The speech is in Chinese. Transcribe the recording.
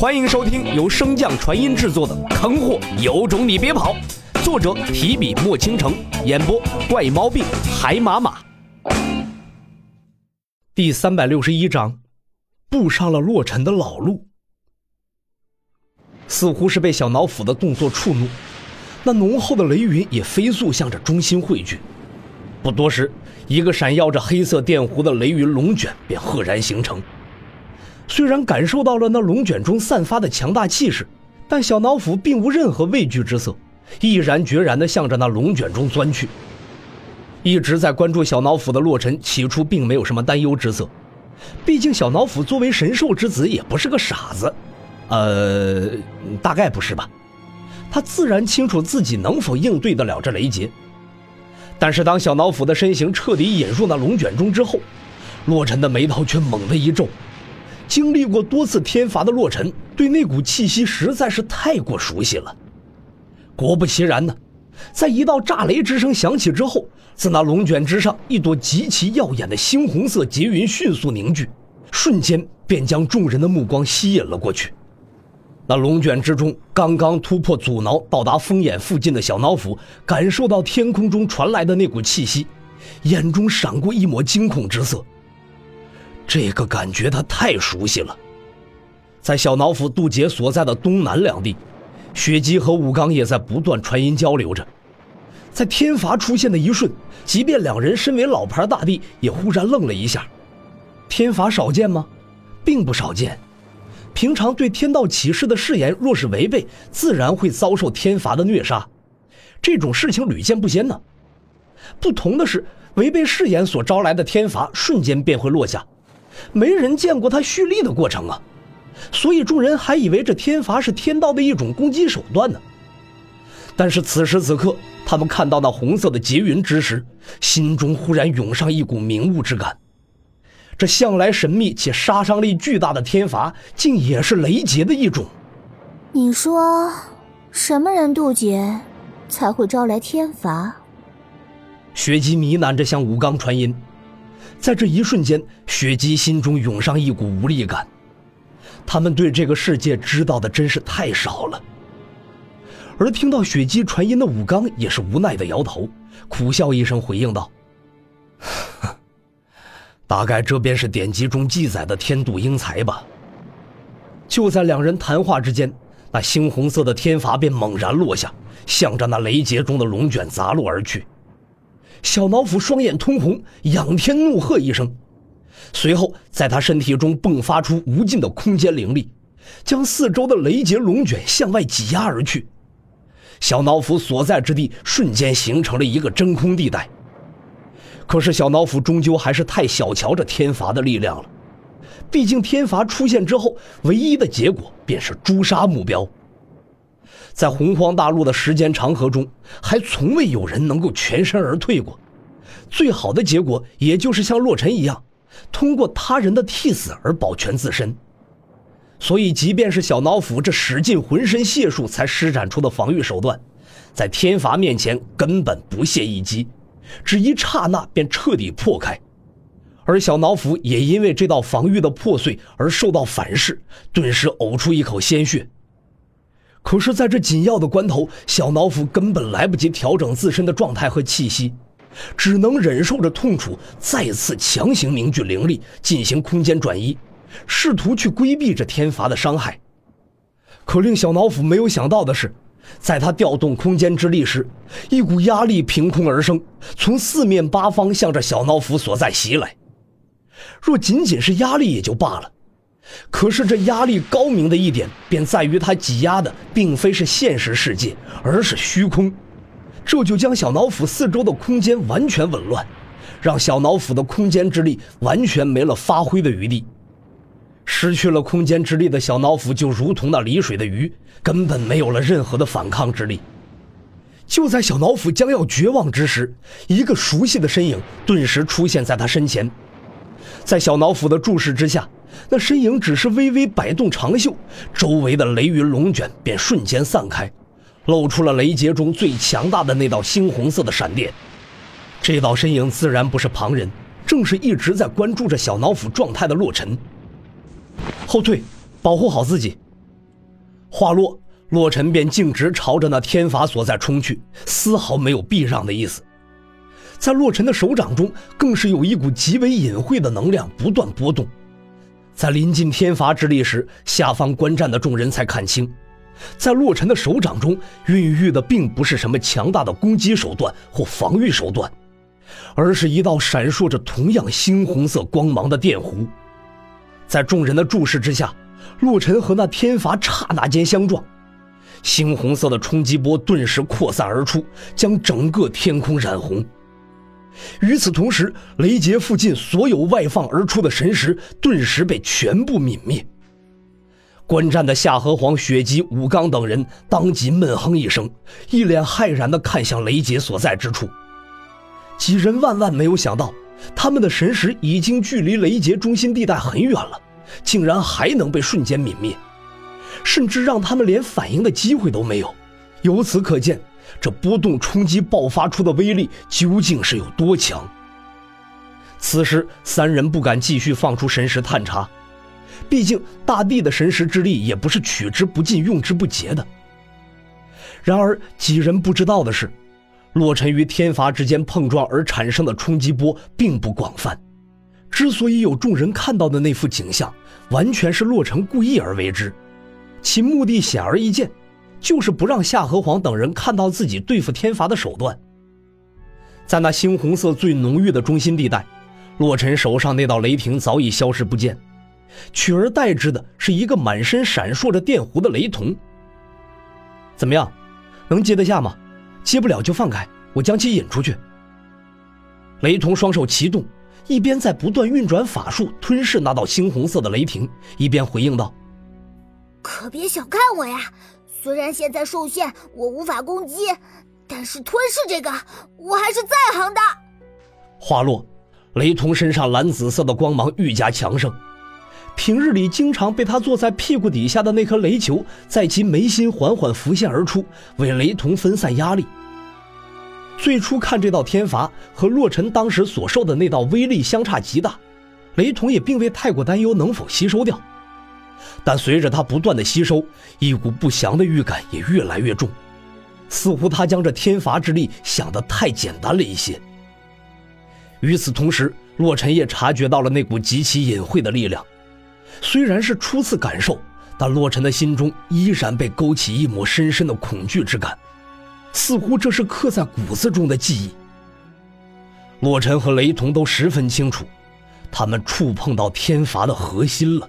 欢迎收听由升降传音制作的《坑货有种你别跑》，作者提笔墨倾城，演播怪猫病海马马。第三百六十一章，步上了洛尘的老路。似乎是被小脑斧的动作触怒，那浓厚的雷云也飞速向着中心汇聚。不多时，一个闪耀着黑色电弧的雷云龙卷便赫然形成。虽然感受到了那龙卷中散发的强大气势，但小脑斧并无任何畏惧之色，毅然决然地向着那龙卷中钻去。一直在关注小脑斧的洛尘起初并没有什么担忧之色，毕竟小脑斧作为神兽之子也不是个傻子，呃，大概不是吧？他自然清楚自己能否应对得了这雷劫。但是当小脑斧的身形彻底引入那龙卷中之后，洛尘的眉头却猛地一皱。经历过多次天罚的洛尘，对那股气息实在是太过熟悉了。果不其然呢，在一道炸雷之声响起之后，自那龙卷之上，一朵极其耀眼的猩红色劫云迅速凝聚，瞬间便将众人的目光吸引了过去。那龙卷之中，刚刚突破阻挠到达风眼附近的小脑斧，感受到天空中传来的那股气息，眼中闪过一抹惊恐之色。这个感觉他太熟悉了，在小脑斧渡劫所在的东南两地，雪姬和武刚也在不断传音交流着。在天罚出现的一瞬，即便两人身为老牌大帝，也忽然愣了一下。天罚少见吗？并不少见。平常对天道启示的誓言，若是违背，自然会遭受天罚的虐杀。这种事情屡见不鲜呢。不同的是，违背誓言所招来的天罚，瞬间便会落下。没人见过他蓄力的过程啊，所以众人还以为这天罚是天道的一种攻击手段呢。但是此时此刻，他们看到那红色的劫云之时，心中忽然涌上一股明悟之感。这向来神秘且杀伤力巨大的天罚，竟也是雷劫的一种。你说，什么人渡劫，才会招来天罚？学姬呢喃着向武刚传音。在这一瞬间，雪姬心中涌上一股无力感。他们对这个世界知道的真是太少了。而听到雪姬传音的武刚也是无奈的摇头，苦笑一声回应道：“大概这便是典籍中记载的天妒英才吧。”就在两人谈话之间，那猩红色的天罚便猛然落下，向着那雷劫中的龙卷砸落而去。小脑斧双眼通红，仰天怒喝一声，随后在他身体中迸发出无尽的空间灵力，将四周的雷劫龙卷向外挤压而去。小脑斧所在之地瞬间形成了一个真空地带。可是小脑斧终究还是太小瞧这天罚的力量了，毕竟天罚出现之后，唯一的结果便是诛杀目标。在洪荒大陆的时间长河中，还从未有人能够全身而退过。最好的结果，也就是像洛尘一样，通过他人的替死而保全自身。所以，即便是小脑斧这使尽浑身解数才施展出的防御手段，在天罚面前根本不屑一击，只一刹那便彻底破开。而小脑斧也因为这道防御的破碎而受到反噬，顿时呕出一口鲜血。可是，在这紧要的关头，小脑斧根本来不及调整自身的状态和气息，只能忍受着痛楚，再次强行凝聚灵力，进行空间转移，试图去规避这天罚的伤害。可令小脑斧没有想到的是，在他调动空间之力时，一股压力凭空而生，从四面八方向着小脑斧所在袭来。若仅仅是压力也就罢了。可是这压力高明的一点，便在于它挤压的并非是现实世界，而是虚空，这就将小脑斧四周的空间完全紊乱，让小脑斧的空间之力完全没了发挥的余地。失去了空间之力的小脑斧，就如同那离水的鱼，根本没有了任何的反抗之力。就在小脑斧将要绝望之时，一个熟悉的身影顿时出现在他身前，在小脑斧的注视之下。那身影只是微微摆动长袖，周围的雷云龙卷便瞬间散开，露出了雷劫中最强大的那道猩红色的闪电。这道身影自然不是旁人，正是一直在关注着小脑斧状态的洛尘。后退，保护好自己。话落，洛尘便径直朝着那天罚所在冲去，丝毫没有避让的意思。在洛尘的手掌中，更是有一股极为隐晦的能量不断波动。在临近天罚之力时，下方观战的众人才看清，在洛尘的手掌中孕育的并不是什么强大的攻击手段或防御手段，而是一道闪烁着同样猩红色光芒的电弧。在众人的注视之下，洛尘和那天罚刹那间相撞，猩红色的冲击波顿时扩散而出，将整个天空染红。与此同时，雷劫附近所有外放而出的神识顿时被全部泯灭。观战的夏河皇、雪姬、武刚等人当即闷哼一声，一脸骇然地看向雷劫所在之处。几人万万没有想到，他们的神识已经距离雷劫中心地带很远了，竟然还能被瞬间泯灭，甚至让他们连反应的机会都没有。由此可见。这波动冲击爆发出的威力究竟是有多强？此时，三人不敢继续放出神识探查，毕竟大地的神识之力也不是取之不尽、用之不竭的。然而，几人不知道的是，洛尘与天罚之间碰撞而产生的冲击波并不广泛。之所以有众人看到的那幅景象，完全是洛尘故意而为之，其目的显而易见。就是不让夏河皇等人看到自己对付天罚的手段。在那猩红色最浓郁的中心地带，洛尘手上那道雷霆早已消失不见，取而代之的是一个满身闪烁着电弧的雷童。怎么样，能接得下吗？接不了就放开，我将其引出去。雷童双手齐动，一边在不断运转法术吞噬那道猩红色的雷霆，一边回应道：“可别小看我呀！”虽然现在受限，我无法攻击，但是吞噬这个，我还是在行的。话落，雷童身上蓝紫色的光芒愈加强盛。平日里经常被他坐在屁股底下的那颗雷球，在其眉心缓缓浮现而出，为雷童分散压力。最初看这道天罚和洛尘当时所受的那道威力相差极大，雷童也并未太过担忧能否吸收掉。但随着他不断的吸收，一股不祥的预感也越来越重，似乎他将这天罚之力想得太简单了一些。与此同时，洛尘也察觉到了那股极其隐晦的力量，虽然是初次感受，但洛尘的心中依然被勾起一抹深深的恐惧之感，似乎这是刻在骨子中的记忆。洛尘和雷同都十分清楚，他们触碰到天罚的核心了。